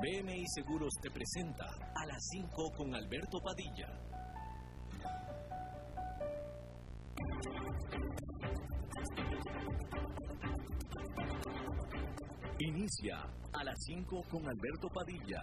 BMI Seguros te presenta a las 5 con Alberto Padilla. Inicia a las 5 con Alberto Padilla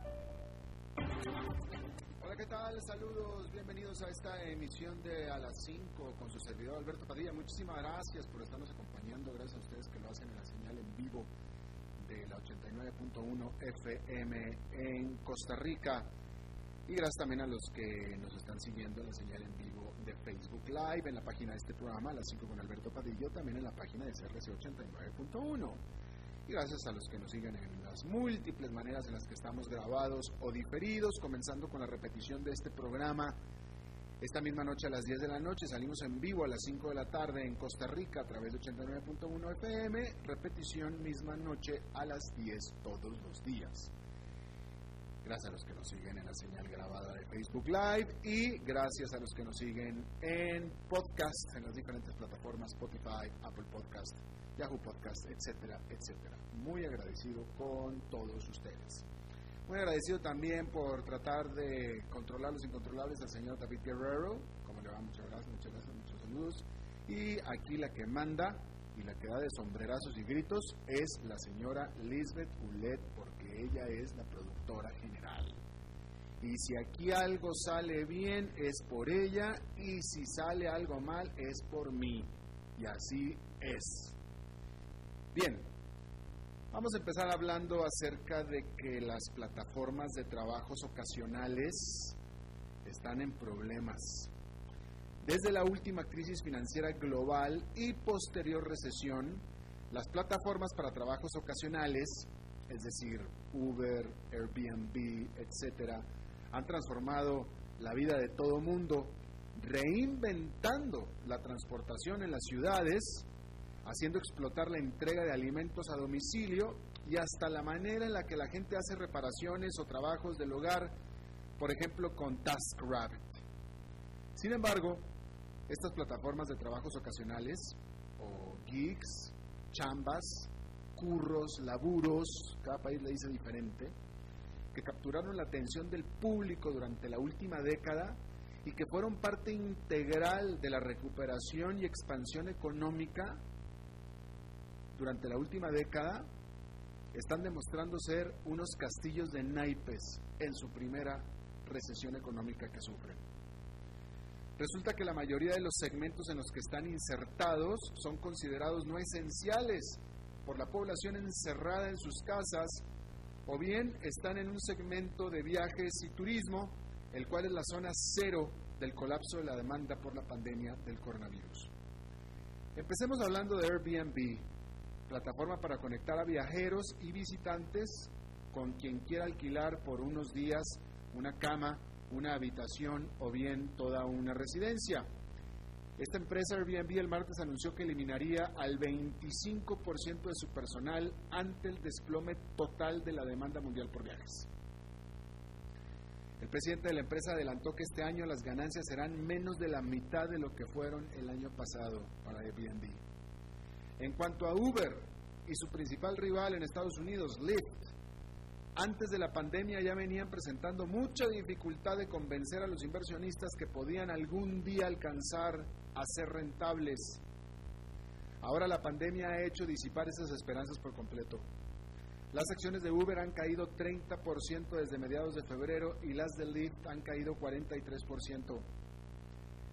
Hola, ¿qué tal? Saludos, bienvenidos a esta emisión de A las 5 con su servidor Alberto Padilla. Muchísimas gracias por estarnos acompañando, gracias a ustedes que lo hacen en la señal en vivo de la 89.1 FM en Costa Rica. Y gracias también a los que nos están siguiendo en la señal en vivo de Facebook Live, en la página de este programa, A las 5 con Alberto Padilla, también en la página de CRC 89.1 gracias a los que nos siguen en las múltiples maneras en las que estamos grabados o diferidos, comenzando con la repetición de este programa. Esta misma noche a las 10 de la noche salimos en vivo a las 5 de la tarde en Costa Rica a través de 89.1 FM, repetición misma noche a las 10 todos los días. Gracias a los que nos siguen en la señal grabada de Facebook Live y gracias a los que nos siguen en podcast en las diferentes plataformas Spotify, Apple Podcast, Yahoo Podcast, etcétera, etcétera. Muy agradecido con todos ustedes. Muy agradecido también por tratar de controlar los incontrolables al señor David Guerrero. Como le va, muchas gracias, muchas gracias, muchos saludos. Y aquí la que manda y la que da de sombrerazos y gritos es la señora Lisbeth Ulet, ella es la productora general. Y si aquí algo sale bien es por ella y si sale algo mal es por mí. Y así es. Bien, vamos a empezar hablando acerca de que las plataformas de trabajos ocasionales están en problemas. Desde la última crisis financiera global y posterior recesión, las plataformas para trabajos ocasionales, es decir, Uber, Airbnb, etcétera, han transformado la vida de todo mundo, reinventando la transportación en las ciudades haciendo explotar la entrega de alimentos a domicilio y hasta la manera en la que la gente hace reparaciones o trabajos del hogar, por ejemplo con TaskRabbit. Sin embargo, estas plataformas de trabajos ocasionales, o gigs, chambas, curros, laburos, cada país le dice diferente, que capturaron la atención del público durante la última década y que fueron parte integral de la recuperación y expansión económica durante la última década están demostrando ser unos castillos de naipes en su primera recesión económica que sufren. Resulta que la mayoría de los segmentos en los que están insertados son considerados no esenciales por la población encerrada en sus casas o bien están en un segmento de viajes y turismo, el cual es la zona cero del colapso de la demanda por la pandemia del coronavirus. Empecemos hablando de Airbnb, plataforma para conectar a viajeros y visitantes con quien quiera alquilar por unos días una cama, una habitación o bien toda una residencia. Esta empresa Airbnb el martes anunció que eliminaría al 25% de su personal ante el desplome total de la demanda mundial por viajes. El presidente de la empresa adelantó que este año las ganancias serán menos de la mitad de lo que fueron el año pasado para Airbnb. En cuanto a Uber y su principal rival en Estados Unidos, Lyft, antes de la pandemia ya venían presentando mucha dificultad de convencer a los inversionistas que podían algún día alcanzar a ser rentables. Ahora la pandemia ha hecho disipar esas esperanzas por completo. Las acciones de Uber han caído 30% desde mediados de febrero y las de Lyft han caído 43%.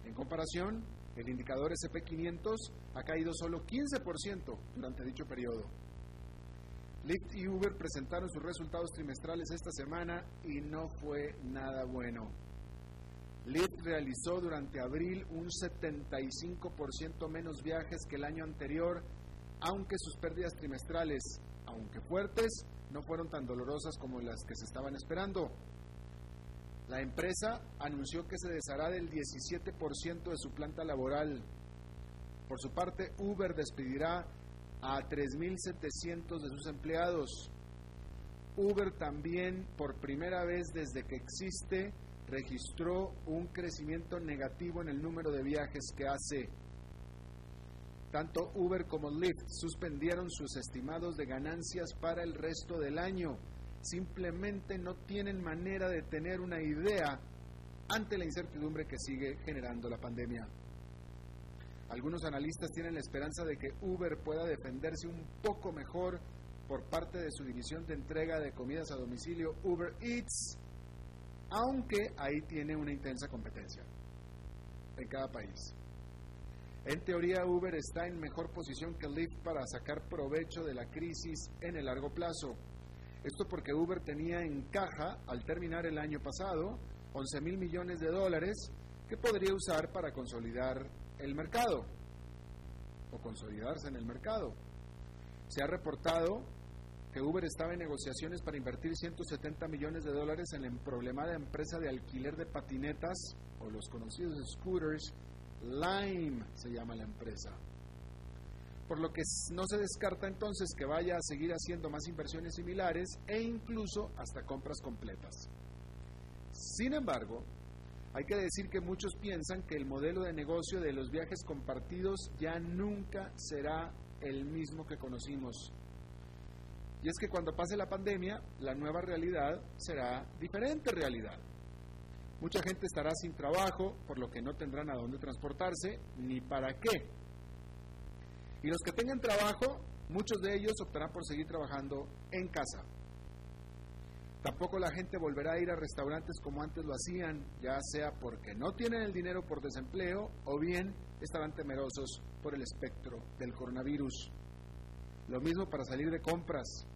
En comparación, El indicador SP500 ha caído solo 15% durante dicho periodo. Lyft y Uber presentaron sus resultados trimestrales esta semana y no fue nada bueno. Lyft realizó durante abril un 75% menos viajes que el año anterior, aunque sus pérdidas trimestrales, aunque fuertes, no fueron tan dolorosas como las que se estaban esperando. La empresa anunció que se deshará del 17% de su planta laboral. Por su parte, Uber despedirá a 3.700 de sus empleados. Uber también, por primera vez desde que existe, registró un crecimiento negativo en el número de viajes que hace. Tanto Uber como Lyft suspendieron sus estimados de ganancias para el resto del año. Simplemente no tienen manera de tener una idea ante la incertidumbre que sigue generando la pandemia. Algunos analistas tienen la esperanza de que Uber pueda defenderse un poco mejor por parte de su división de entrega de comidas a domicilio Uber Eats, aunque ahí tiene una intensa competencia en cada país. En teoría, Uber está en mejor posición que Lyft para sacar provecho de la crisis en el largo plazo. Esto porque Uber tenía en caja, al terminar el año pasado, 11 mil millones de dólares que podría usar para consolidar el mercado o consolidarse en el mercado. Se ha reportado que Uber estaba en negociaciones para invertir 170 millones de dólares en la problemada empresa de alquiler de patinetas o los conocidos scooters. Lime se llama la empresa. Por lo que no se descarta entonces que vaya a seguir haciendo más inversiones similares e incluso hasta compras completas. Sin embargo, hay que decir que muchos piensan que el modelo de negocio de los viajes compartidos ya nunca será el mismo que conocimos. Y es que cuando pase la pandemia, la nueva realidad será diferente realidad. Mucha gente estará sin trabajo, por lo que no tendrán a dónde transportarse ni para qué. Y los que tengan trabajo, muchos de ellos optarán por seguir trabajando en casa. Tampoco la gente volverá a ir a restaurantes como antes lo hacían, ya sea porque no tienen el dinero por desempleo o bien estarán temerosos por el espectro del coronavirus. Lo mismo para salir de compras.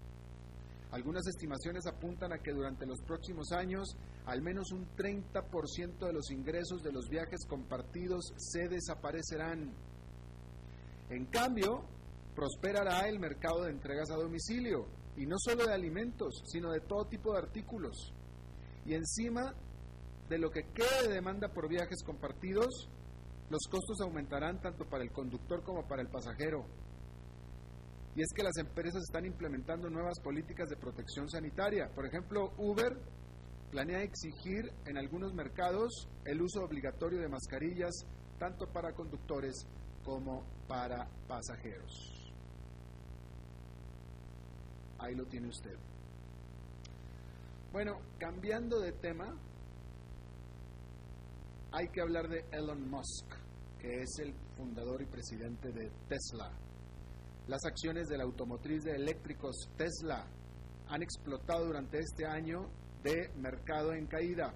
Algunas estimaciones apuntan a que durante los próximos años al menos un 30% de los ingresos de los viajes compartidos se desaparecerán. En cambio, prosperará el mercado de entregas a domicilio, y no solo de alimentos, sino de todo tipo de artículos. Y encima de lo que quede de demanda por viajes compartidos, los costos aumentarán tanto para el conductor como para el pasajero. Y es que las empresas están implementando nuevas políticas de protección sanitaria. Por ejemplo, Uber planea exigir en algunos mercados el uso obligatorio de mascarillas tanto para conductores como para pasajeros. Ahí lo tiene usted. Bueno, cambiando de tema, hay que hablar de Elon Musk, que es el fundador y presidente de Tesla. Las acciones de la automotriz de eléctricos Tesla han explotado durante este año de mercado en caída.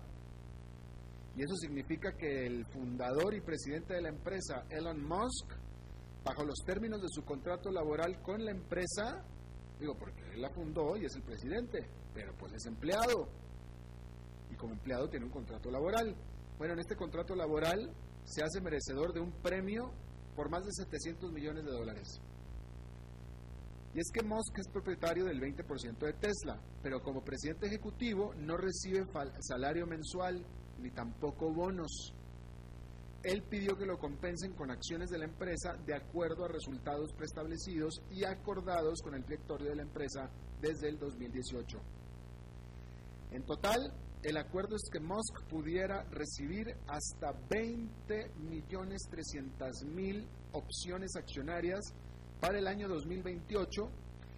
Y eso significa que el fundador y presidente de la empresa, Elon Musk, bajo los términos de su contrato laboral con la empresa, Digo, porque él la fundó y es el presidente, pero pues es empleado. Y como empleado tiene un contrato laboral. Bueno, en este contrato laboral se hace merecedor de un premio por más de 700 millones de dólares. Y es que Musk es propietario del 20% de Tesla, pero como presidente ejecutivo no recibe salario mensual ni tampoco bonos él pidió que lo compensen con acciones de la empresa de acuerdo a resultados preestablecidos y acordados con el directorio de la empresa desde el 2018. En total, el acuerdo es que Musk pudiera recibir hasta 20 millones 300 mil opciones accionarias para el año 2028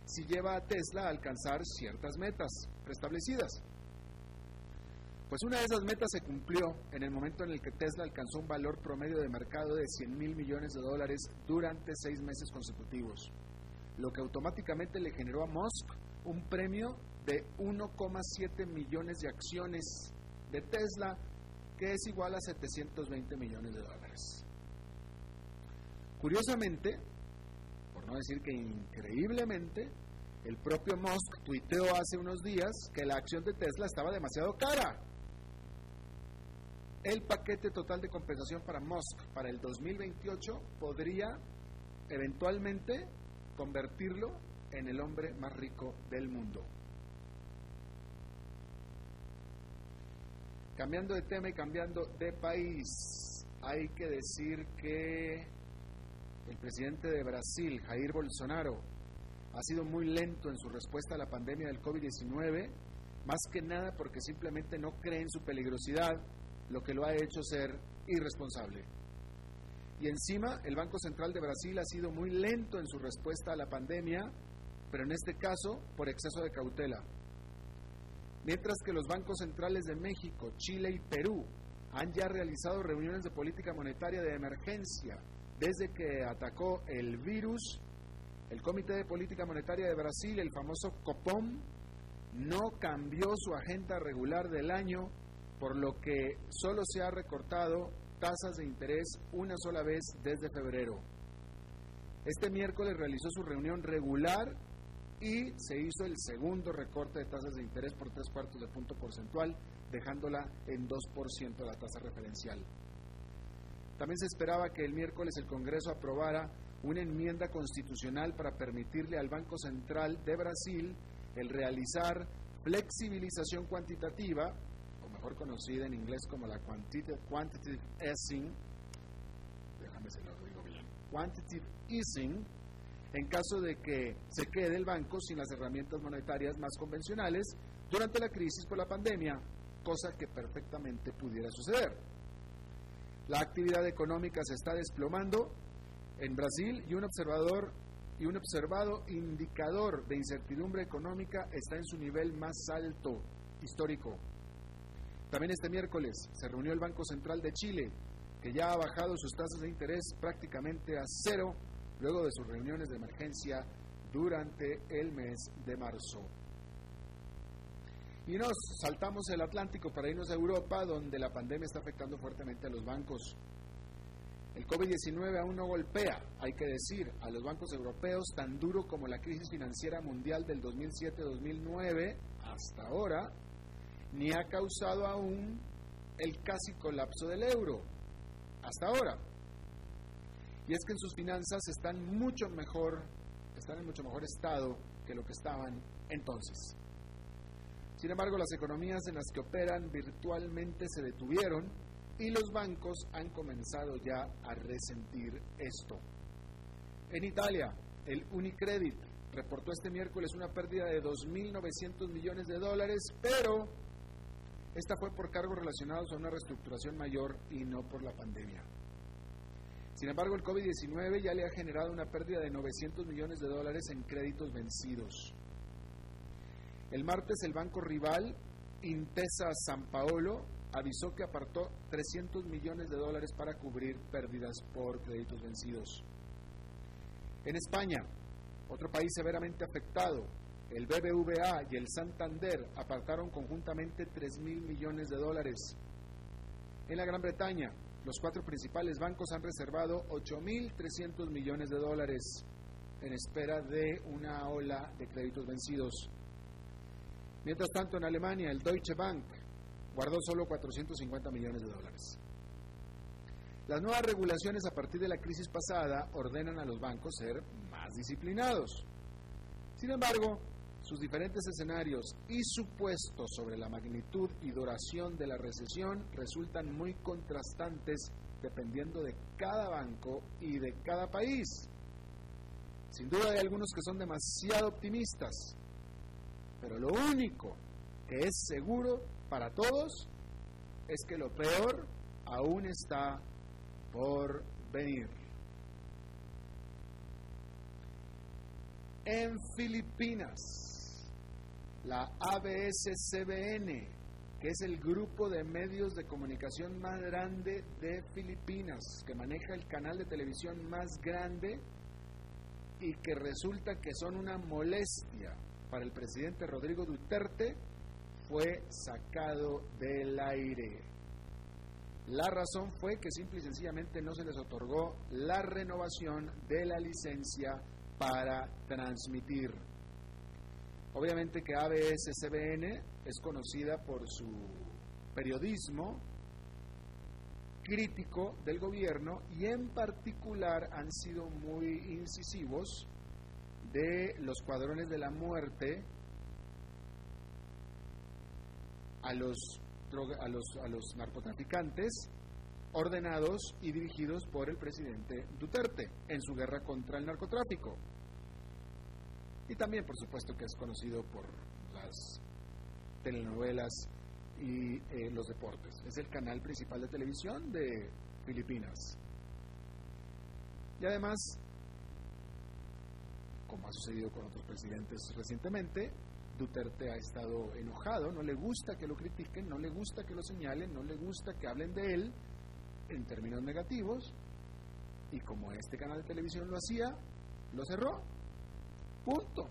si lleva a Tesla a alcanzar ciertas metas preestablecidas. Pues una de esas metas se cumplió en el momento en el que Tesla alcanzó un valor promedio de mercado de 100 mil millones de dólares durante seis meses consecutivos, lo que automáticamente le generó a Musk un premio de 1,7 millones de acciones de Tesla, que es igual a 720 millones de dólares. Curiosamente, por no decir que increíblemente, el propio Musk tuiteó hace unos días que la acción de Tesla estaba demasiado cara. El paquete total de compensación para Musk para el 2028 podría eventualmente convertirlo en el hombre más rico del mundo. Cambiando de tema y cambiando de país, hay que decir que el presidente de Brasil, Jair Bolsonaro, ha sido muy lento en su respuesta a la pandemia del COVID-19, más que nada porque simplemente no cree en su peligrosidad, lo que lo ha hecho ser irresponsable. Y encima, el Banco Central de Brasil ha sido muy lento en su respuesta a la pandemia, pero en este caso por exceso de cautela. Mientras que los bancos centrales de México, Chile y Perú han ya realizado reuniones de política monetaria de emergencia desde que atacó el virus, el Comité de Política Monetaria de Brasil, el famoso COPOM, no cambió su agenda regular del año, por lo que solo se ha recortado tasas de interés una sola vez desde febrero. Este miércoles realizó su reunión regular y se hizo el segundo recorte de tasas de interés por tres cuartos de punto porcentual, dejándola en 2% la tasa referencial. También se esperaba que el miércoles el Congreso aprobara una enmienda constitucional para permitirle al Banco Central de Brasil el realizar flexibilización cuantitativa, mejor conocida en inglés como la quantitative, easing, déjame lo digo bien, quantitative easing, en caso de que se quede el banco sin las herramientas monetarias más convencionales durante la crisis por la pandemia, cosa que perfectamente pudiera suceder. La actividad económica se está desplomando en Brasil y un observador y un observado indicador de incertidumbre económica está en su nivel más alto histórico. También este miércoles se reunió el Banco Central de Chile, que ya ha bajado sus tasas de interés prácticamente a cero luego de sus reuniones de emergencia durante el mes de marzo. Y nos saltamos el Atlántico para irnos a Europa, donde la pandemia está afectando fuertemente a los bancos. El COVID-19 aún no golpea, hay que decir, a los bancos europeos tan duro como la crisis financiera mundial del 2007-2009 hasta ahora, ni ha causado aún el casi colapso del euro, hasta ahora. Y es que en sus finanzas están mucho mejor, están en mucho mejor estado que lo que estaban entonces. Sin embargo, las economías en las que operan virtualmente se detuvieron y los bancos han comenzado ya a resentir esto. En Italia, el Unicredit reportó este miércoles una pérdida de 2.900 millones de dólares, pero esta fue por cargos relacionados a una reestructuración mayor y no por la pandemia. Sin embargo, el COVID-19 ya le ha generado una pérdida de 900 millones de dólares en créditos vencidos. El martes el banco rival Intesa San Paolo avisó que apartó 300 millones de dólares para cubrir pérdidas por créditos vencidos. En España, otro país severamente afectado, el BBVA y el Santander apartaron conjuntamente 3 mil millones de dólares. En la Gran Bretaña, los cuatro principales bancos han reservado 8.300 millones de dólares en espera de una ola de créditos vencidos. Mientras tanto, en Alemania, el Deutsche Bank guardó solo 450 millones de dólares. Las nuevas regulaciones a partir de la crisis pasada ordenan a los bancos ser más disciplinados. Sin embargo, sus diferentes escenarios y supuestos sobre la magnitud y duración de la recesión resultan muy contrastantes dependiendo de cada banco y de cada país. Sin duda hay algunos que son demasiado optimistas, pero lo único que es seguro para todos es que lo peor aún está por venir. En Filipinas, la ABS-CBN, que es el grupo de medios de comunicación más grande de Filipinas, que maneja el canal de televisión más grande y que resulta que son una molestia para el presidente Rodrigo Duterte, fue sacado del aire. La razón fue que simple y sencillamente no se les otorgó la renovación de la licencia para transmitir. Obviamente que ABS-CBN es conocida por su periodismo crítico del gobierno y en particular han sido muy incisivos de los cuadrones de la muerte a los, a los, a los narcotraficantes ordenados y dirigidos por el presidente Duterte en su guerra contra el narcotráfico. Y también, por supuesto, que es conocido por las telenovelas y eh, los deportes. Es el canal principal de televisión de Filipinas. Y además, como ha sucedido con otros presidentes recientemente, Duterte ha estado enojado, no le gusta que lo critiquen, no le gusta que lo señalen, no le gusta que hablen de él en términos negativos, y como este canal de televisión lo hacía, lo cerró. Punto.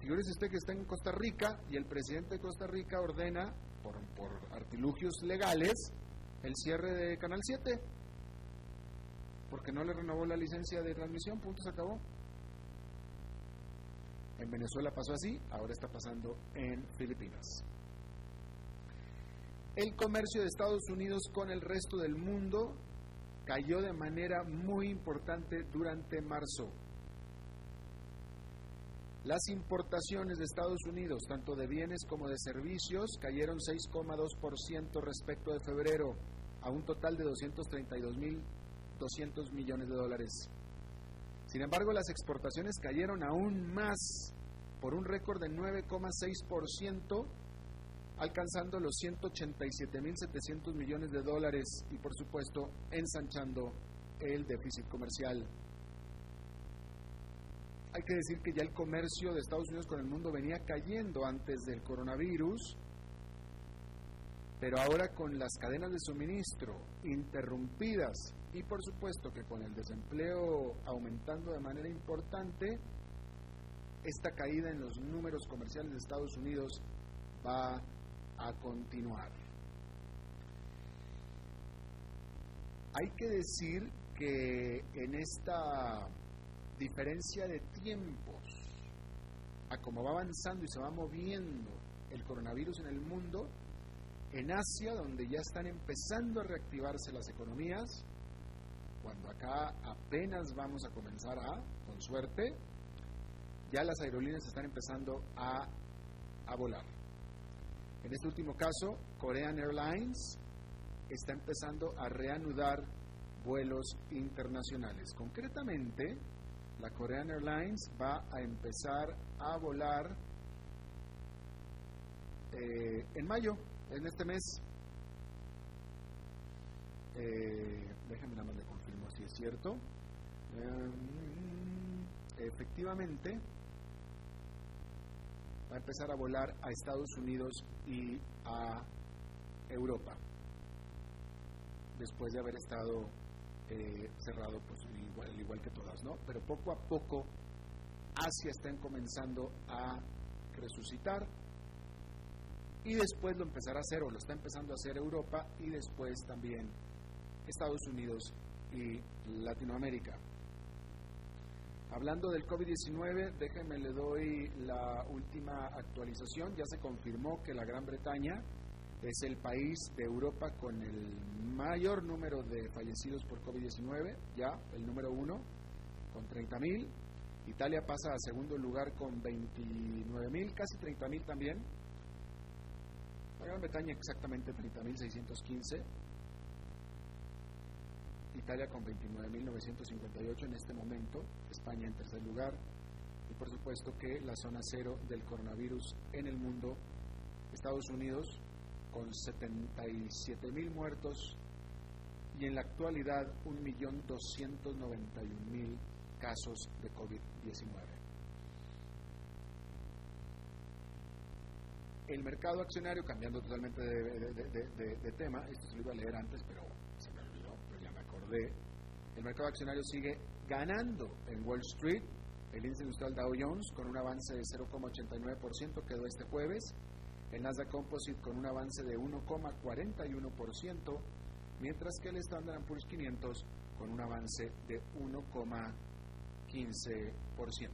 Figúrese usted que está en Costa Rica y el presidente de Costa Rica ordena, por, por artilugios legales, el cierre de Canal 7, porque no le renovó la licencia de transmisión, punto, se acabó. En Venezuela pasó así, ahora está pasando en Filipinas. El comercio de Estados Unidos con el resto del mundo cayó de manera muy importante durante marzo. Las importaciones de Estados Unidos, tanto de bienes como de servicios, cayeron 6,2% respecto de febrero, a un total de 232.200 millones de dólares. Sin embargo, las exportaciones cayeron aún más, por un récord de 9,6%, alcanzando los 187.700 millones de dólares y, por supuesto, ensanchando el déficit comercial. Hay que decir que ya el comercio de Estados Unidos con el mundo venía cayendo antes del coronavirus, pero ahora con las cadenas de suministro interrumpidas y por supuesto que con el desempleo aumentando de manera importante, esta caída en los números comerciales de Estados Unidos va a continuar. Hay que decir que en esta diferencia de tiempos, a cómo va avanzando y se va moviendo el coronavirus en el mundo, en Asia, donde ya están empezando a reactivarse las economías, cuando acá apenas vamos a comenzar a, con suerte, ya las aerolíneas están empezando a, a volar. En este último caso, Korean Airlines está empezando a reanudar vuelos internacionales. Concretamente, la Korean Airlines va a empezar a volar eh, en mayo, en este mes. Eh, déjenme nada más le confirmo si es cierto. Eh, efectivamente, va a empezar a volar a Estados Unidos y a Europa, después de haber estado eh, cerrado, pues igual, igual que todas, ¿no? Pero poco a poco Asia está comenzando a resucitar y después lo empezará a hacer o lo está empezando a hacer Europa y después también Estados Unidos y Latinoamérica. Hablando del COVID-19, déjenme le doy la última actualización. Ya se confirmó que la Gran Bretaña es el país de Europa con el mayor número de fallecidos por COVID-19, ya el número uno, con 30.000. Italia pasa a segundo lugar con 29.000, casi 30.000 también. La Gran Bretaña exactamente 30.615. Italia con 29.958 en este momento. España en tercer lugar. Y por supuesto que la zona cero del coronavirus en el mundo, Estados Unidos con 77 mil muertos y en la actualidad 1.291.000 casos de COVID-19. El mercado accionario, cambiando totalmente de, tema, esto se lo iba a leer antes, pero El mercado accionario sigue ganando en Wall Street. El índice industrial Dow Jones con un avance de 0,89% quedó este jueves el Nasdaq Composite con un avance de 1,41%, mientras que el Standard Poor's 500 con un avance de 1,15%.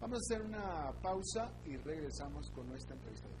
Vamos a hacer una pausa y regresamos con nuestra entrevista de hoy.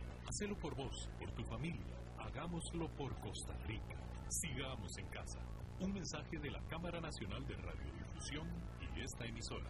Hacelo por vos, por tu familia. Hagámoslo por Costa Rica. Sigamos en casa. Un mensaje de la Cámara Nacional de Radiodifusión y esta emisora.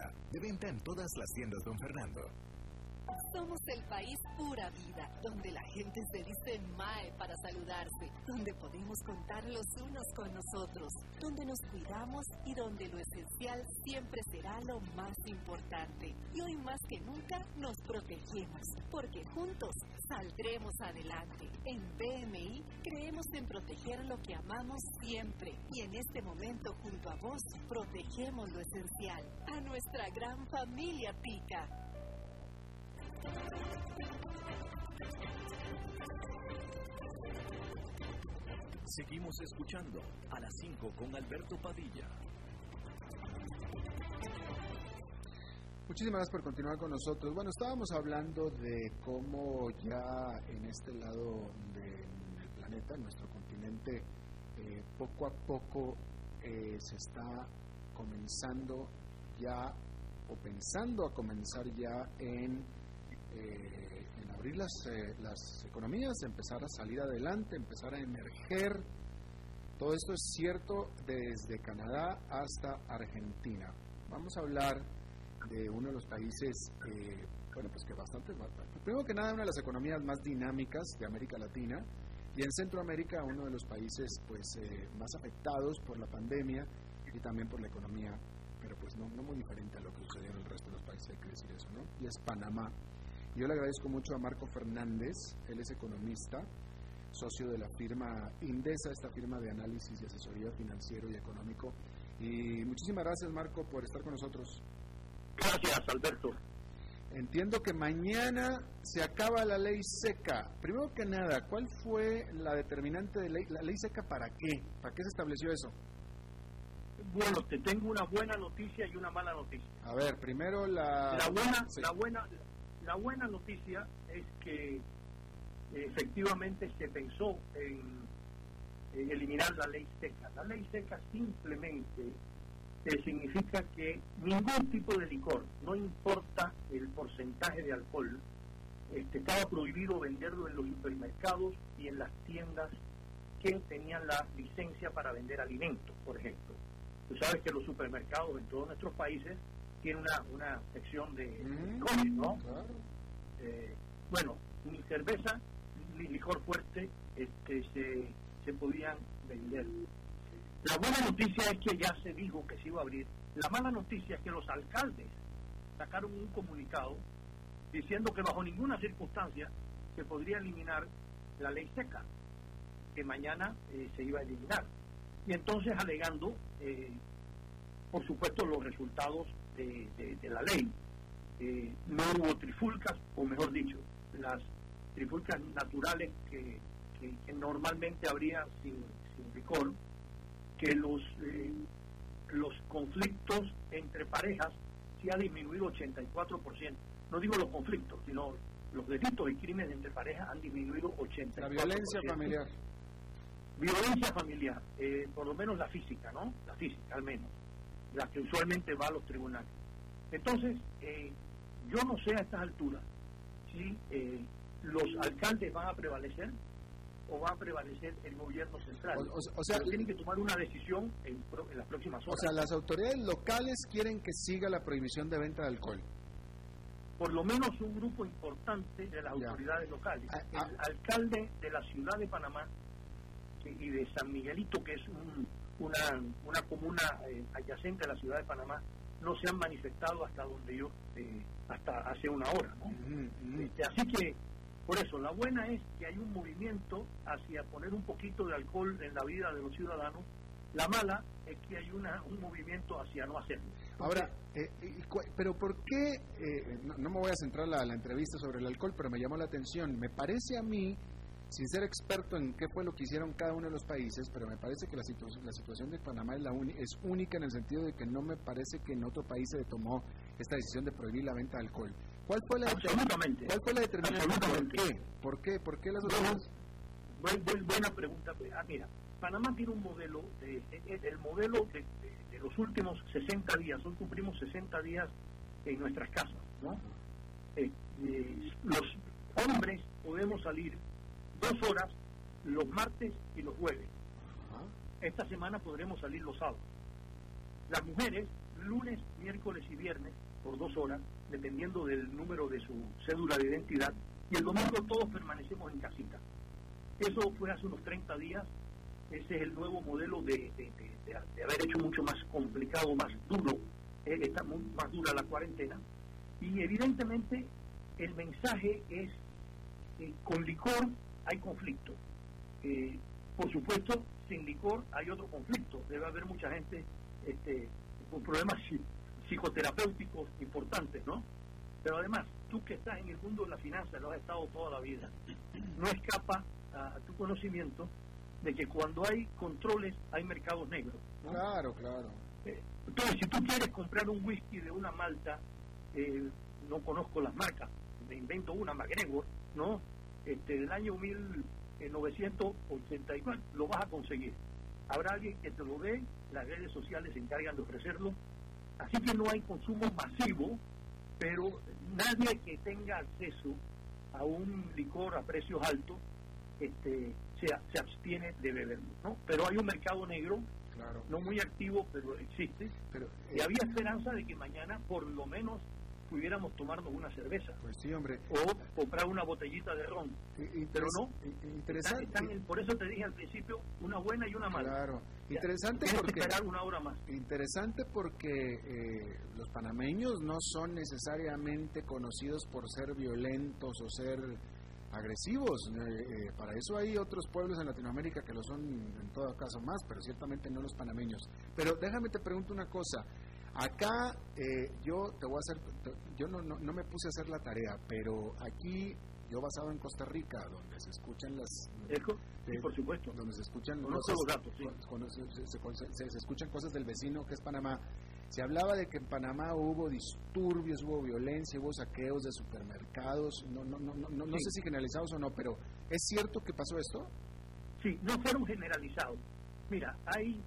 De venta en todas las tiendas, don Fernando. Somos el país pura vida, donde la gente se dice MAE para saludarse, donde podemos contar los unos con nosotros, donde nos cuidamos y donde lo esencial siempre será lo más importante. Y hoy más que nunca nos protegemos, porque juntos saldremos adelante. En BMI creemos en proteger lo que amamos siempre y en este momento junto a vos protegemos lo esencial, a nuestra gran familia Tica. Seguimos escuchando a las 5 con Alberto Padilla. Muchísimas gracias por continuar con nosotros. Bueno, estábamos hablando de cómo ya en este lado del planeta, en nuestro continente, eh, poco a poco eh, se está comenzando ya o pensando a comenzar ya en, eh, abrir las, las economías, empezar a salir adelante, empezar a emerger. Todo esto es cierto desde Canadá hasta Argentina. Vamos a hablar de uno de los países, eh, bueno, pues que bastante, primero que nada, una de las economías más dinámicas de América Latina y en Centroamérica uno de los países pues eh, más afectados por la pandemia y también por la economía, pero pues no, no muy diferente a lo que sucedió en el resto de los países, hay que decir eso, ¿no? Y es Panamá. Yo le agradezco mucho a Marco Fernández, él es economista, socio de la firma Indesa, esta firma de análisis y asesoría financiero y económico, Y muchísimas gracias, Marco, por estar con nosotros. Gracias, Alberto. Entiendo que mañana se acaba la ley seca. Primero que nada, ¿cuál fue la determinante de ley, la ley seca para qué? ¿Para qué se estableció eso? Bueno, te tengo una buena noticia y una mala noticia. A ver, primero la... La buena, la buena, la buena noticia es que efectivamente se pensó en, eliminar la ley seca. La ley seca simplemente eh, significa que ningún tipo de licor, no importa el porcentaje de alcohol, este, estaba prohibido venderlo en los supermercados y en las tiendas que tenían la licencia para vender alimentos, por ejemplo. Tú sabes que los supermercados en todos nuestros países tienen una, una sección de mm, ¿no? Eh, bueno, ni cerveza ni licor fuerte este, se, se podían vender. La buena noticia es que ya se dijo que se iba a abrir. La mala noticia es que los alcaldes sacaron un comunicado diciendo que bajo ninguna circunstancia se podría eliminar la ley seca, que mañana eh, se iba a eliminar. Y entonces alegando, eh, por supuesto, los resultados de, la ley. Eh, no hubo trifulcas, o mejor dicho, las trifulcas naturales que, normalmente habría sin, sin licor, que los, eh, los conflictos entre parejas se ha disminuido 84%. No digo los conflictos, sino los delitos y crímenes entre parejas han disminuido 84%. La violencia familiar. Violencia familiar, eh, por lo menos la física, ¿no? La física, al menos. La que usualmente va a los tribunales. Entonces, eh, yo no sé a estas alturas si los alcaldes van a prevalecer o va a prevalecer el gobierno central. O, sea, tienen que tomar una decisión en, las próximas horas. O sea, las autoridades locales quieren que siga la prohibición de venta de alcohol. Por lo menos un grupo importante de las autoridades locales. Ah, el ah. alcalde de la ciudad de Panamá y de San Miguelito, que es una, una comuna eh, adyacente a la ciudad de Panamá, no se han manifestado hasta donde yo, eh, hasta hace una hora. Este, así que por eso, la buena es que hay un movimiento hacia poner un poquito de alcohol en la vida de los ciudadanos. La mala es que hay una, un movimiento hacia no hacerlo. Ahora, eh, pero ¿por qué? Eh, no, me voy a centrar la, la entrevista sobre el alcohol, pero me llamó la atención. Me parece a mí sin ser experto en qué fue lo que hicieron cada uno de los países, pero me parece que la, la situación de Panamá es, la es única en el sentido de que no me parece que en otro país se tomó esta decisión de prohibir la venta de alcohol. ¿Cuál fue la, Absolutamente. ¿cuál fue la determinación? ¿Por qué? ¿Por qué? ¿Por qué las otras? buena pregunta. Ah, mira, Panamá tiene un modelo, de, el modelo de, los últimos 60 días. Hoy cumplimos 60 días en nuestras casas, ¿no? Eh, eh, los hombres podemos salir dos horas los martes y los jueves. Esta semana podremos salir los sábados. Las mujeres, lunes, miércoles y viernes, por dos horas, dependiendo del número de su cédula de identidad, y el domingo todos permanecemos en casita. Eso fue hace unos 30 días, ese es el nuevo modelo de, haber hecho mucho más complicado, más duro, eh, está más dura la cuarentena, y evidentemente el mensaje es, eh, con licor hay conflicto. Eh, por supuesto, sin licor hay otro conflicto. Debe haber mucha gente este, con problemas psicoterapéuticos importantes, ¿no? Pero además, tú que estás en el mundo de la finanza, lo has estado toda la vida, no escapa a, tu conocimiento de que cuando hay controles hay mercados negros. Claro, claro. Eh, entonces, si tú quieres comprar un whisky de una malta, eh, no conozco las marcas, me invento una, McGregor, ¿no? este, del año 1984, lo vas a conseguir. Habrá alguien que te lo dé, las redes sociales se encargan de ofrecerlo. Así que no hay consumo masivo, pero nadie que tenga acceso a un licor a precios altos este, se, se abstiene de beberlo. ¿no? Pero hay un mercado negro, no muy activo, pero existe. Pero, y había eh, esperanza de que mañana, por lo menos, pudiéramos tomarnos una cerveza. Pues sí, hombre. O comprar una botellita de ron. Pero no. Interesante. por eso te dije al principio, una buena y una mala. Claro. Interesante porque. esperar una hora más. Interesante porque eh, los panameños no son necesariamente conocidos por ser violentos o ser agresivos. Eh, eh, para eso hay otros pueblos en Latinoamérica que lo son en todo caso más, pero ciertamente no los panameños. Pero déjame te pregunto una cosa. Acá eh, yo te voy a hacer, yo no, no, me puse a hacer la tarea, pero aquí yo basado en Costa Rica, donde se escuchan las... por supuesto. Donde se escuchan, cosas, datos, se, se, escuchan cosas del vecino que es Panamá. Se hablaba de que en Panamá hubo disturbios, hubo violencia, hubo saqueos de supermercados, no, no, no, no, no sé si generalizados o no, pero ¿es cierto que pasó esto? Sí, no fueron generalizados. Mira, hay,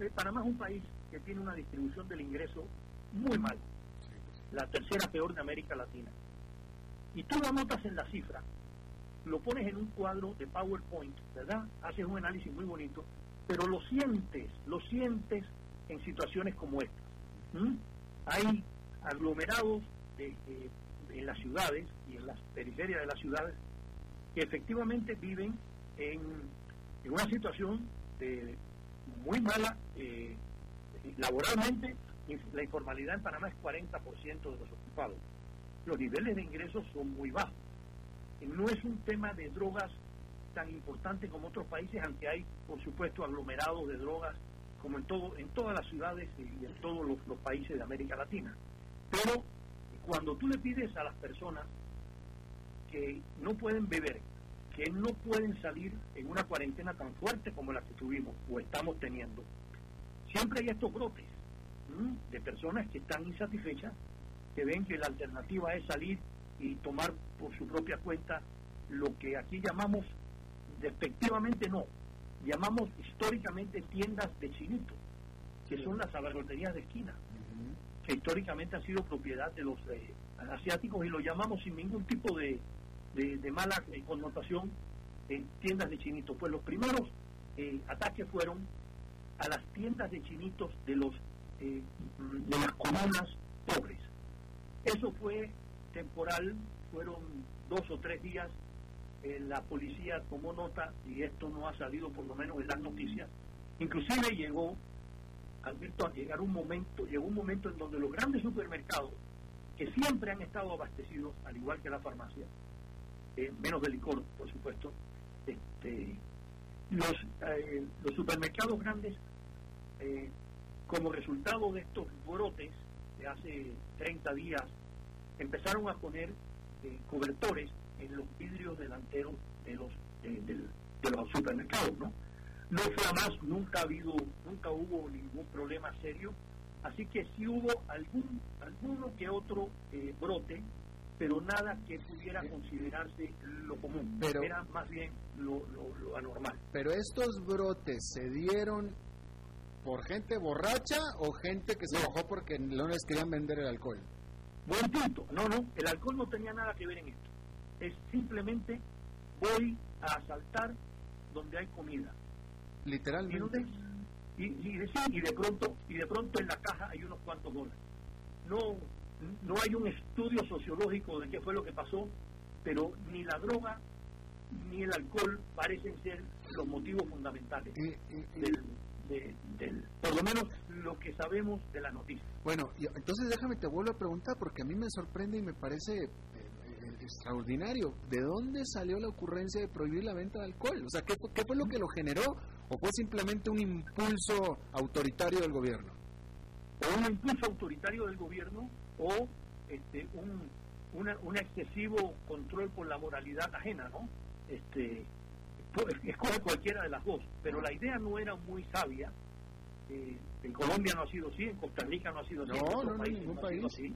eh, Panamá es un país que tiene una distribución del ingreso muy mal, la tercera peor de América Latina. Y tú lo anotas en la cifra, lo pones en un cuadro de PowerPoint, ¿verdad? Haces un análisis muy bonito, pero lo sientes, lo sientes en situaciones como esta. ¿Mm? Hay aglomerados en las ciudades y en las periferias de las ciudades que efectivamente viven en, una situación de muy mala eh, laboralmente. La informalidad en Panamá es 40% de los ocupados. Los niveles de ingresos son muy bajos. No es un tema de drogas tan importante como otros países, aunque hay, por supuesto, aglomerados de drogas como en todo en todas las ciudades y en todos los, países de América Latina. Pero cuando tú le pides a las personas que no pueden beber, que no pueden salir en una cuarentena tan fuerte como la que tuvimos o estamos teniendo, siempre hay estos brotes de personas que están insatisfechas, que ven que la alternativa es salir y tomar por su propia cuenta lo que aquí llamamos despectivamente no, llamamos históricamente tiendas de chinito, que son las abarroterías de esquina, que históricamente han sido propiedad de los eh, asiáticos y lo llamamos sin ningún tipo de, de, mala eh, connotación en tiendas de chinito. Pues los primeros eh, ataques fueron a las tiendas de chinitos de los de las comunas pobres. Eso fue temporal, fueron dos o tres días eh, la policía tomó nota y esto no ha salido por lo menos en las noticias. Inclusive llegó, Alberto, a llegar un momento, llegó un momento en donde los grandes supermercados, que siempre han estado abastecidos, al igual que la farmacia, eh, menos de licor, por supuesto, este, los, eh, los supermercados grandes, como resultado de estos brotes de hace 30 días, empezaron a poner cobertores en los vidrios delanteros de los de, los supermercados, ¿no? No fue más, nunca ha habido, nunca hubo ningún problema serio, así que sí hubo algún alguno que otro eh, brote, pero nada que pudiera considerarse lo común, pero, era más bien lo, lo, anormal. Pero estos brotes se dieron por gente borracha o gente que se bajó porque no les querían vender el alcohol. Buen punto. No, no, el alcohol no tenía nada que ver en esto es simplemente voy a asaltar donde hay comida. Literalmente. Y, y, y, de pronto y de pronto en la caja hay unos cuantos dólares. No no hay un estudio sociológico de qué fue lo que pasó, pero ni la droga ni el alcohol parecen ser los motivos fundamentales del, por lo menos lo que sabemos de la noticia. Bueno, entonces déjame te vuelvo a preguntar porque a mí me sorprende y me parece extraordinario. ¿De dónde salió la ocurrencia de prohibir la venta de alcohol? O sea, ¿qué, qué fue lo que lo generó? ¿O fue simplemente un impulso autoritario del gobierno? O un impulso autoritario del gobierno o este, un, un excesivo control por la moralidad ajena, ¿no? Este, escoge cualquiera de las dos, pero la idea no era muy sabia. Eh, en Colombia no ha sido así, en Costa Rica no ha sido así, no, no, en ningún país. Así.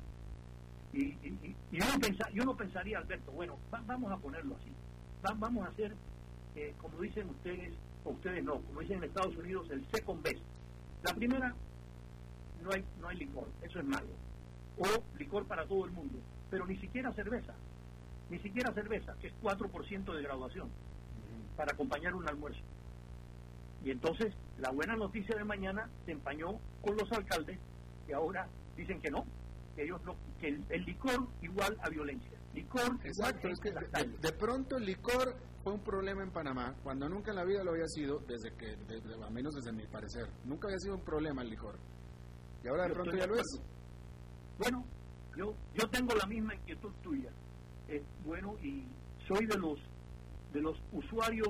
Y, y, yo, no yo no pensaría, Alberto, bueno, vamos a ponerlo así. vamos a hacer, eh, como dicen ustedes, o ustedes no, como dicen en Estados Unidos, el second best. La primera, no hay, no hay licor, eso es malo. O licor para todo el mundo, pero ni siquiera cerveza. Ni siquiera cerveza, que es 4% de graduación, para acompañar un almuerzo. Y entonces, la buena noticia de mañana se empañó con los alcaldes, que ahora dicen que no, que ellos no, que el, licor igual a violencia. Licor Exacto, es que de, pronto el licor fue un problema en Panamá, cuando nunca en la vida lo había sido, desde que, a menos desde mi parecer, nunca había sido un problema el licor. Y ahora de pronto ya lo es. Bueno, yo, yo tengo la misma inquietud tuya. bueno, y soy de los de los usuarios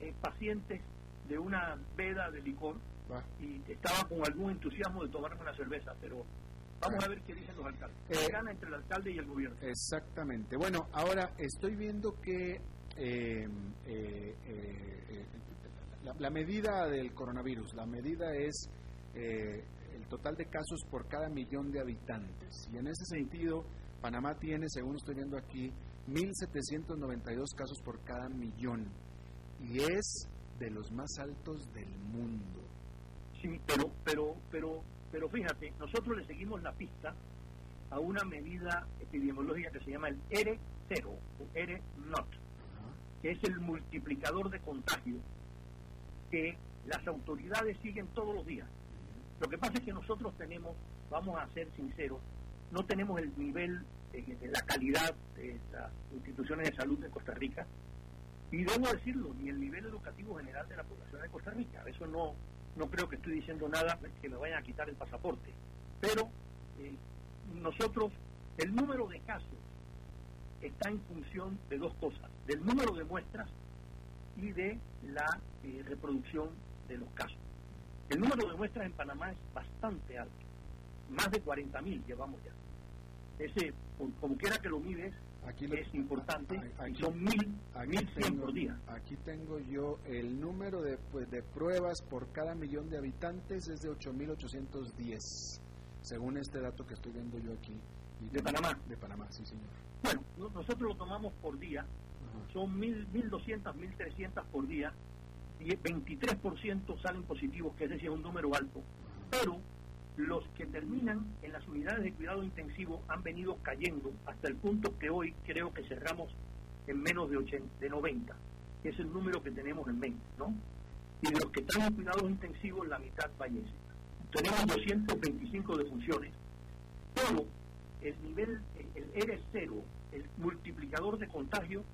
eh, pacientes de una veda de licor y estaba con algún entusiasmo de tomarme una cerveza, pero vamos a ver qué dicen los alcaldes. Eh, gana entre el alcalde y el gobierno. Exactamente. Bueno, ahora estoy viendo que eh, eh, eh, eh, la, la medida del coronavirus, la medida es eh, el total de casos por cada millón de habitantes. Y en ese sentido, Panamá tiene, según estoy viendo aquí, 1.792 casos por cada millón. Y es de los más altos del mundo. Sí, pero, pero, pero, pero fíjate, nosotros le seguimos la pista a una medida epidemiológica que se llama el R0 o R not, que es el multiplicador de contagio que las autoridades siguen todos los días. Lo que pasa es que nosotros tenemos, vamos a ser sinceros, no tenemos el nivel de la calidad de las instituciones de salud de Costa Rica y debo decirlo, ni el nivel educativo general de la población de Costa Rica. Eso no, no creo que estoy diciendo nada que me vayan a quitar el pasaporte. Pero eh, nosotros, el número de casos está en función de dos cosas, del número de muestras y de la eh, reproducción de los casos. El número de muestras en Panamá es bastante alto, más de 40.000 llevamos ya. Ese, como quiera que lo mides, Aquí lo- es importante a- a- y aquí- son mil, Aquí mil cien tengo, por día. aquí tengo yo el número de, pues, de pruebas por cada millón de habitantes es de 8.810, según este dato que estoy viendo yo aquí. Y ¿De Panamá? De Panamá, sí, señor. Bueno, no- nosotros lo tomamos por día, Ajá. son mil, 1.200, 1.300 por día y el 23% salen positivos, que es decir, un número alto. Pero los que terminan en las unidades de cuidado intensivo han venido cayendo hasta el punto que hoy creo que cerramos en menos de, 80, de 90, que es el número que tenemos en mente, ¿no? Y de los que están en cuidados intensivos, la mitad fallece. Tenemos 225 defunciones, pero el nivel, el R0, el multiplicador de contagio,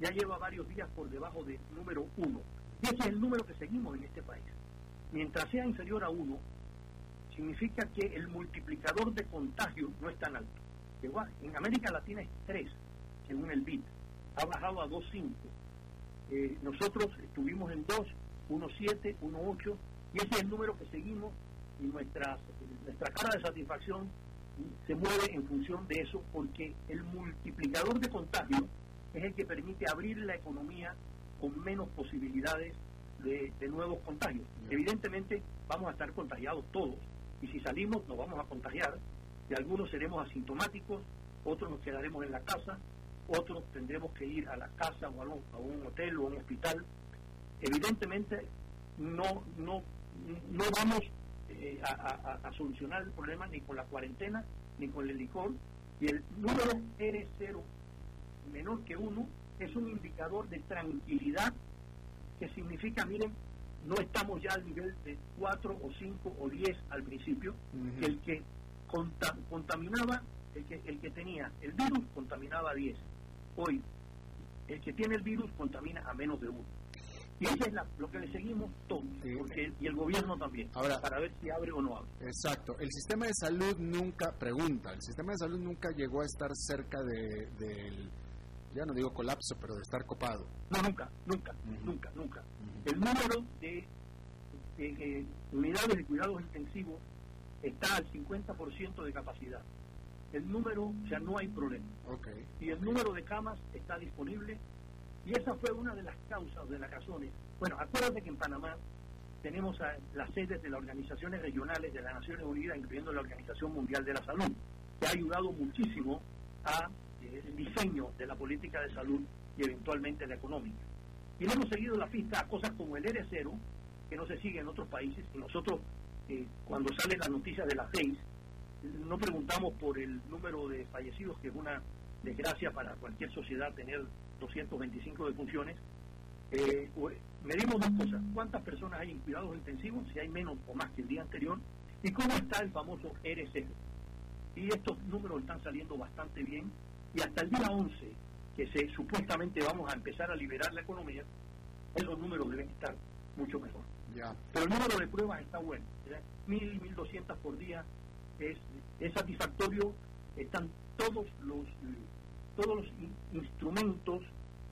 ya lleva varios días por debajo del número 1. Y ese es el número que seguimos en este país. Mientras sea inferior a 1, significa que el multiplicador de contagio no es tan alto. Igual, en América Latina es 3, según el BID. Ha bajado a 2.5. Eh, nosotros estuvimos en 2, 1.7, 1.8, y ese es el número que seguimos y nuestra, nuestra cara de satisfacción se mueve en función de eso, porque el multiplicador de contagio es el que permite abrir la economía con menos posibilidades de, de nuevos contagios. Evidentemente vamos a estar contagiados todos, y si salimos nos vamos a contagiar, y algunos seremos asintomáticos, otros nos quedaremos en la casa, otros tendremos que ir a la casa o a un, a un hotel o a un hospital. Evidentemente no, no, no vamos eh, a, a- a solucionar el problema ni con la cuarentena ni con el licor, y el número R0 menor que 1 es un indicador de tranquilidad que significa, miren, no estamos ya al nivel de 4 o 5 o 10 al principio, que el que conta- contaminaba, el que, el que tenía el virus contaminaba a 10. Hoy, el que tiene el virus contamina a menos de 1. Y eso es la- lo que le seguimos todos, Sí. porque, y el gobierno también, Ahora- para ver si abre o no abre. Exacto. El sistema de salud nunca, pregunta, el sistema de salud nunca llegó a estar cerca de, del, ya no digo colapso, pero de estar copado. No, nunca, nunca, nunca, nunca. El número de, de, unidades de cuidados intensivos está al 50% de capacidad. El número, o sea, no hay problema. Ok. Y el número de camas está disponible. Y esa fue una de las causas, de las razones. Bueno, acuérdate que en Panamá tenemos a- las sedes de las organizaciones regionales de las Naciones Unidas, incluyendo la Organización Mundial de la Salud, que ha ayudado muchísimo a el diseño de la política de salud y eventualmente la económica. Y le hemos seguido la pista a cosas como el R0, que no se sigue en otros países, y nosotros, eh, cuando salen las noticias de las seis, no preguntamos por el número de fallecidos, que es una desgracia para cualquier sociedad tener 225 defunciones. Eh, medimos dos cosas, cuántas personas hay en cuidados intensivos, si hay menos o más que el día anterior, y cómo está el famoso R0. Y estos números están saliendo bastante bien, y hasta el día 11, que se supuestamente vamos a empezar a liberar la economía, esos números deben estar mucho mejor. Ya. Pero el número de pruebas está bueno. Mil, mil doscientas por día es, es satisfactorio. Están todos los todos los in- instrumentos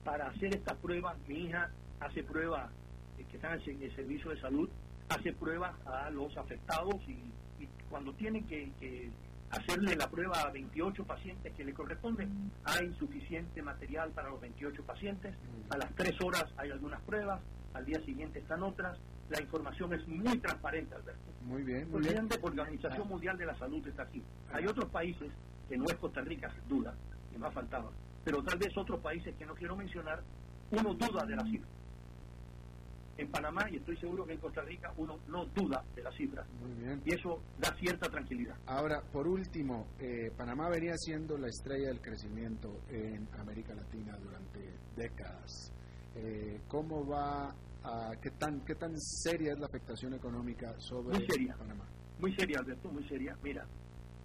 para hacer estas pruebas, mi hija hace pruebas eh, que están en el servicio de salud, hace pruebas a los afectados y, cuando tiene que, que, hacerle la prueba a 28 pacientes que le corresponden, hay suficiente material para los 28 pacientes, a las 3 horas hay algunas pruebas, al día siguiente están otras, la información es muy transparente, Alberto. Muy bien, muy bien. La Organización. Mundial de la Salud está aquí. Hay otros países, que no es Costa Rica, sin duda, que más faltaba, pero tal vez otros países que no quiero mencionar, uno duda de la cifra. En Panamá, y estoy seguro que en Costa Rica, uno no duda de las cifras. Muy bien. Y eso da cierta tranquilidad. Ahora, por último, eh, Panamá venía siendo la estrella del crecimiento en América Latina durante décadas. Eh, ¿Cómo va qué tan qué tan seria es la afectación económica sobre muy seria, Panamá. Muy seria, Alberto, muy seria. Mira,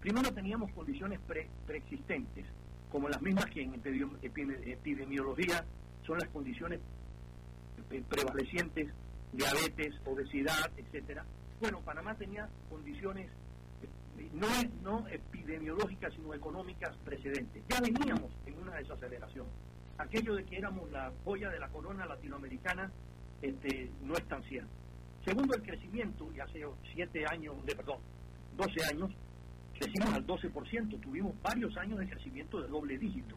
primero teníamos condiciones pre, preexistentes, como las mismas que en epidemiología son las condiciones prevalecientes, diabetes, obesidad, etcétera. Bueno, Panamá tenía condiciones eh, no, no epidemiológicas, sino económicas precedentes. Ya veníamos en una desaceleración. Aquello de que éramos la joya de la corona latinoamericana este, no es tan cierto. Segundo, el crecimiento, y hace siete años, de, perdón, 12 años, crecimos al 12%, tuvimos varios años de crecimiento de doble dígito,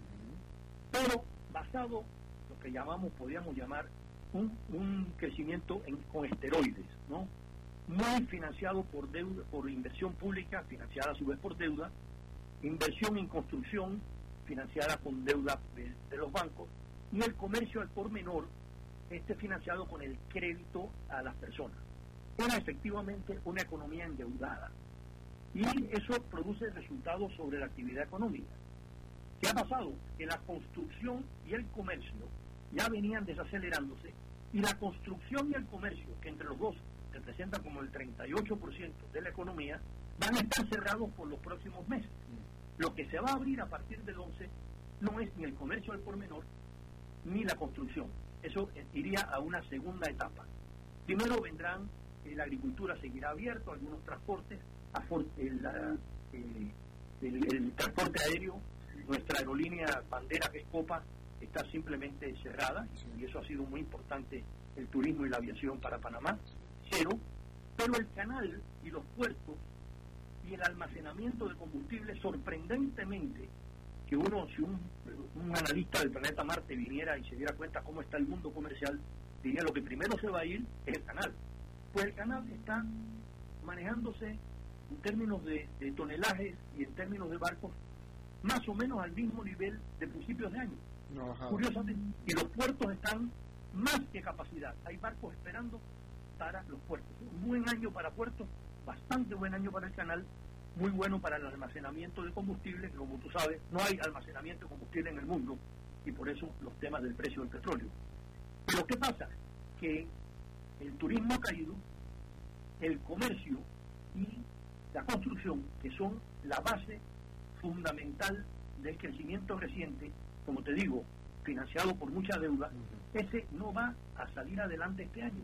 pero basado, lo que llamamos, podríamos llamar, un, crecimiento con esteroides, ¿no? Muy financiado por deuda, por inversión pública, financiada a su vez por deuda, inversión en construcción, financiada con deuda de los bancos, y el comercio al por menor, esté financiado con el crédito a las personas. Era efectivamente una economía endeudada. Y eso produce resultados sobre la actividad económica. ¿Qué ha pasado? Que la construcción y el comercio ya venían desacelerándose y la construcción y el comercio, que entre los dos representan como el 38% de la economía, van a estar cerrados por los próximos meses. Lo que se va a abrir a partir del 11 no es ni el comercio al por menor ni la construcción eso iría a una segunda etapa. Primero vendrán, eh, la agricultura seguirá abierto, algunos transportes, el, el, transporte aéreo, nuestra aerolínea bandera que es Copa está simplemente cerrada y eso ha sido muy importante el turismo y la aviación para Panamá, cero, pero el canal y los puertos y el almacenamiento de combustible sorprendentemente que uno, si un, analista del planeta Marte viniera y se diera cuenta cómo está el mundo comercial, diría lo que primero se va a ir es el canal. Pues el canal está manejándose en términos de, tonelajes y en términos de barcos más o menos al mismo nivel de principios de año. Curiosamente, y los puertos están más que capacidad. Hay barcos esperando para los puertos. Un buen año para puertos, bastante buen año para el canal muy bueno para el almacenamiento de combustible, como tú sabes, no hay almacenamiento de combustible en el mundo y por eso los temas del precio del petróleo. Pero ¿qué pasa? Que el turismo ha caído, el comercio y la construcción, que son la base fundamental del crecimiento reciente, como te digo, financiado por mucha deuda, ese no va a salir adelante este año.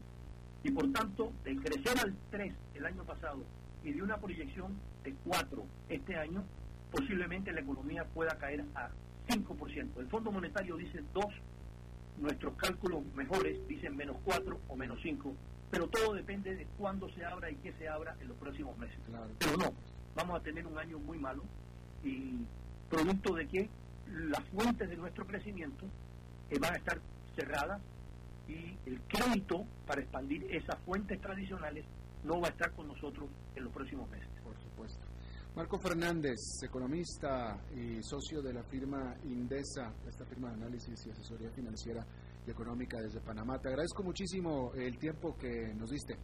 Y por tanto, de crecer al 3 el año pasado y de una proyección de 4 este año, posiblemente la economía pueda caer a 5%. El Fondo Monetario dice 2, nuestros cálculos mejores dicen menos 4 o menos 5, pero todo depende de cuándo se abra y qué se abra en los próximos meses. Pero no, vamos a tener un año muy malo y producto de que las fuentes de nuestro crecimiento eh, van a estar cerradas y el crédito para expandir esas fuentes tradicionales no va a estar con nosotros en los próximos meses. Por supuesto. Marco Fernández, economista y socio de la firma Indesa, esta firma de análisis y asesoría financiera y económica desde Panamá. Te agradezco muchísimo el tiempo que nos diste.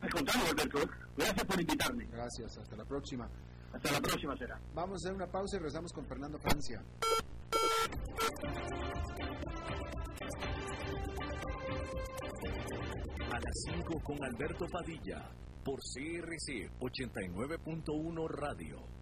Al contrario, Alberto. Gracias por invitarme. Gracias. Hasta la próxima. Hasta la próxima será. Vamos a hacer una pausa y regresamos con Fernando Francia. A las 5 con Alberto Padilla, por CRC 89.1 Radio.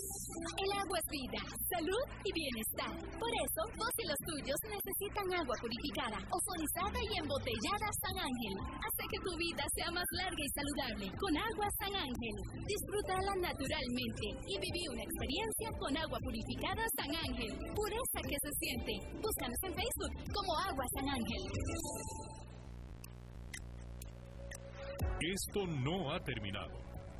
El agua es vida, salud y bienestar. Por eso, vos y los tuyos necesitan agua purificada, ozonizada y embotellada San Ángel. Hace que tu vida sea más larga y saludable con agua San Ángel. Disfrútala naturalmente y viví una experiencia con agua purificada San Ángel. Pureza que se siente. Búscanos en Facebook como Agua San Ángel. Esto no ha terminado.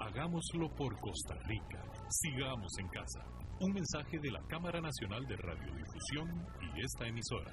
Hagámoslo por Costa Rica. Sigamos en casa. Un mensaje de la Cámara Nacional de Radiodifusión y esta emisora.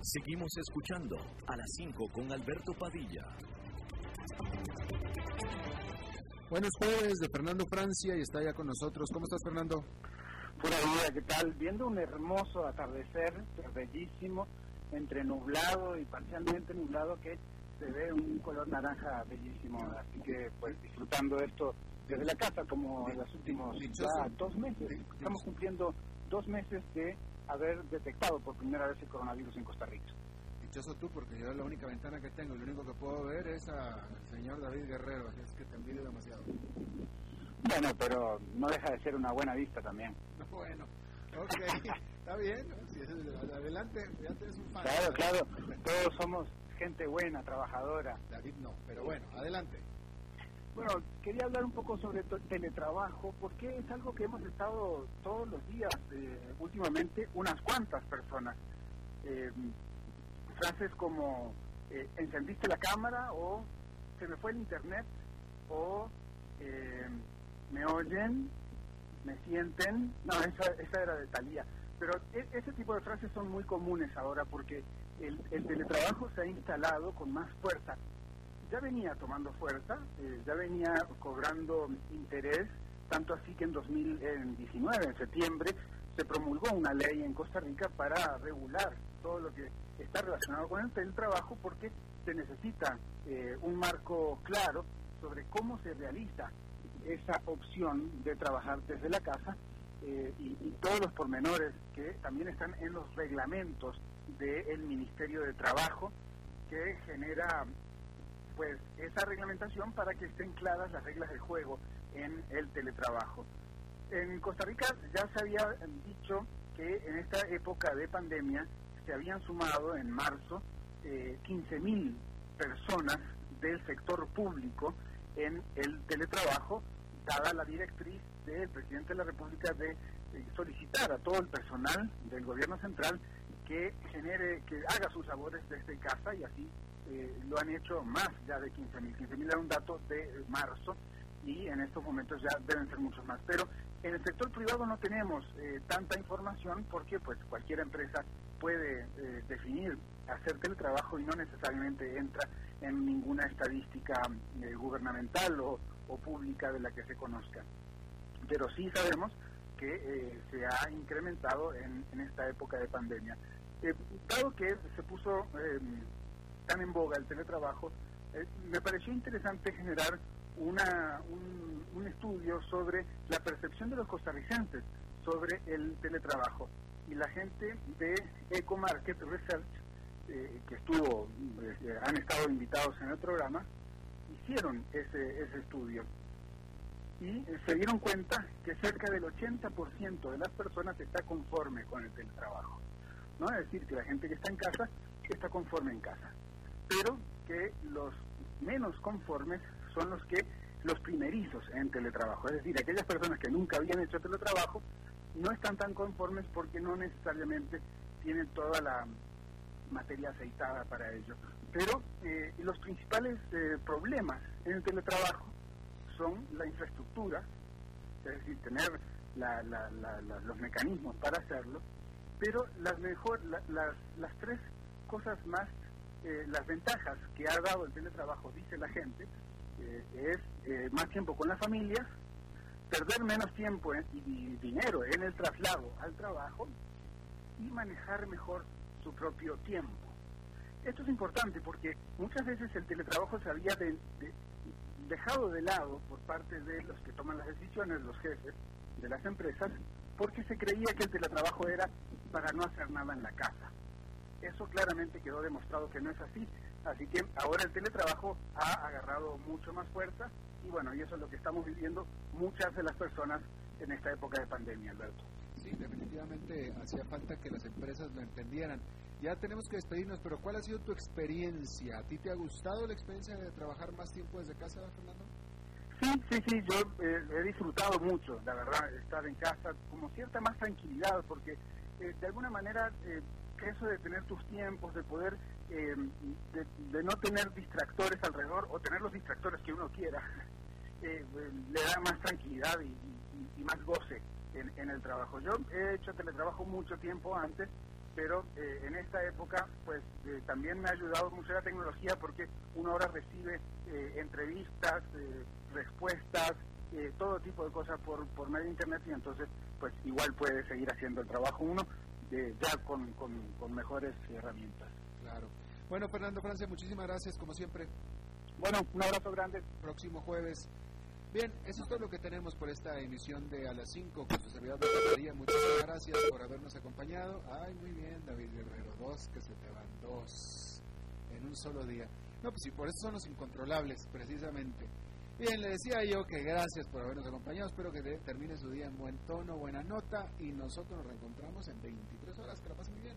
Seguimos escuchando a las 5 con Alberto Padilla. Buenos jueves de Fernando Francia y está ya con nosotros. ¿Cómo estás, Fernando? Pura vida, ¿qué tal? Viendo un hermoso atardecer, bellísimo, entre nublado y parcialmente nublado, que se ve un color naranja bellísimo. Así que, pues, disfrutando esto desde la casa, como en los últimos dos meses. Estamos cumpliendo dos meses de haber detectado por primera vez el coronavirus en Costa Rica. Dichoso tú, porque yo la única ventana que tengo, lo único que puedo ver es al señor David Guerrero, así es que te envidio demasiado. Bueno, pero no deja de ser una buena vista también. bueno, ok, está bien, si es, adelante, ya tienes un fan. Claro, claro, todos somos gente buena, trabajadora. David no, pero bueno, adelante. Bueno, quería hablar un poco sobre teletrabajo, porque es algo que hemos estado todos los días, eh, últimamente, unas cuantas personas. Eh, frases como, eh, encendiste la cámara, o se me fue el internet, o me oyen, me sienten. No, esa, esa era de Talía. Pero e, ese tipo de frases son muy comunes ahora porque el, el teletrabajo se ha instalado con más fuerza ya venía tomando fuerza, eh, ya venía cobrando interés, tanto así que en 2019, en septiembre, se promulgó una ley en Costa Rica para regular todo lo que está relacionado con el teletrabajo porque se necesita eh, un marco claro sobre cómo se realiza esa opción de trabajar desde la casa eh, y, todos los pormenores que también están en los reglamentos del Ministerio de Trabajo que genera pues esa reglamentación para que estén claras las reglas de juego en el teletrabajo. En Costa Rica ya se había dicho que en esta época de pandemia se habían sumado en marzo eh, 15.000 personas del sector público en el teletrabajo, dada la directriz del presidente de la República de eh, solicitar a todo el personal del gobierno central que genere, que haga sus labores desde casa y así eh, lo han hecho más ya de 15.000. 15.000 era un dato de marzo y en estos momentos ya deben ser muchos más. Pero en el sector privado no tenemos eh, tanta información porque pues cualquier empresa puede eh, definir hacer teletrabajo y no necesariamente entra en ninguna estadística eh, gubernamental o, pública de la que se conozca. Pero sí sabemos que se ha incrementado en, en, esta época de pandemia. dado que se puso tan en boga el teletrabajo, me pareció interesante generar una, un, estudio sobre la percepción de los costarricenses sobre el teletrabajo. Y la gente de EcoMarket Research, eh, que estuvo, eh, han estado invitados en el programa, hicieron ese, ese estudio. Y se dieron cuenta que cerca del 80% de las personas está conforme con el teletrabajo. ¿no? Es decir, que la gente que está en casa está conforme en casa. Pero que los menos conformes son los que los primerizos en teletrabajo, es decir, aquellas personas que nunca habían hecho teletrabajo no están tan conformes porque no necesariamente tienen toda la materia aceitada para ello. Pero eh, los principales eh, problemas en el teletrabajo son la infraestructura, es decir, tener los mecanismos para hacerlo, pero las, mejor, las, las tres cosas más, eh, las ventajas que ha dado el teletrabajo, dice la gente, eh, es eh, más tiempo con la familia, perder menos tiempo y dinero en el traslado al trabajo y manejar mejor su propio tiempo. Esto es importante porque muchas veces el teletrabajo se había dejado de lado por parte de los que toman las decisiones, los jefes de las empresas, porque se creía que el teletrabajo era para no hacer nada en la casa. Eso claramente quedó demostrado que no es así. Así que ahora el teletrabajo ha agarrado mucho más fuerza y bueno, y eso es lo que estamos viviendo muchas de las personas en esta época de pandemia, Alberto. Sí, definitivamente hacía falta que las empresas lo entendieran. Ya tenemos que despedirnos, pero ¿cuál ha sido tu experiencia? ¿A ti te ha gustado la experiencia de trabajar más tiempo desde casa, Fernando? Sí, sí, sí, yo eh, he disfrutado mucho, la verdad, estar en casa, como cierta más tranquilidad, porque eh, de alguna manera eh, eso de tener tus tiempos, de poder, eh, de, no tener distractores alrededor o tener los distractores que uno quiera, eh, le da más tranquilidad y, más goce en, el trabajo. Yo he hecho teletrabajo mucho tiempo antes, pero eh, en esta época pues también me ha ayudado mucho la tecnología porque uno ahora recibe entrevistas, respuestas, todo tipo de cosas por, por medio de internet y entonces pues igual puede seguir haciendo el trabajo uno ya con, con, mejores herramientas. Claro. Bueno, Fernando Francia, muchísimas gracias, como siempre. Bueno, un abrazo grande. Próximo jueves. Bien, eso es todo lo que tenemos por esta emisión de A las 5 con su servidor de María. Muchísimas gracias por habernos acompañado. Ay, muy bien, David Guerrero. Dos que se te van, dos en un solo día. No, pues sí, por eso son los incontrolables, precisamente. Bien, le decía yo que gracias por habernos acompañado. Espero que termine su día en buen tono, buena nota. Y nosotros nos reencontramos en 23 horas. Que la pasen muy bien.